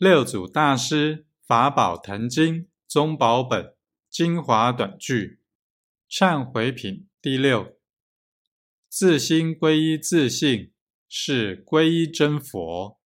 六祖大师法宝坛经宗宝本精华短句忏悔品第六：自心归依自性，是归依真佛。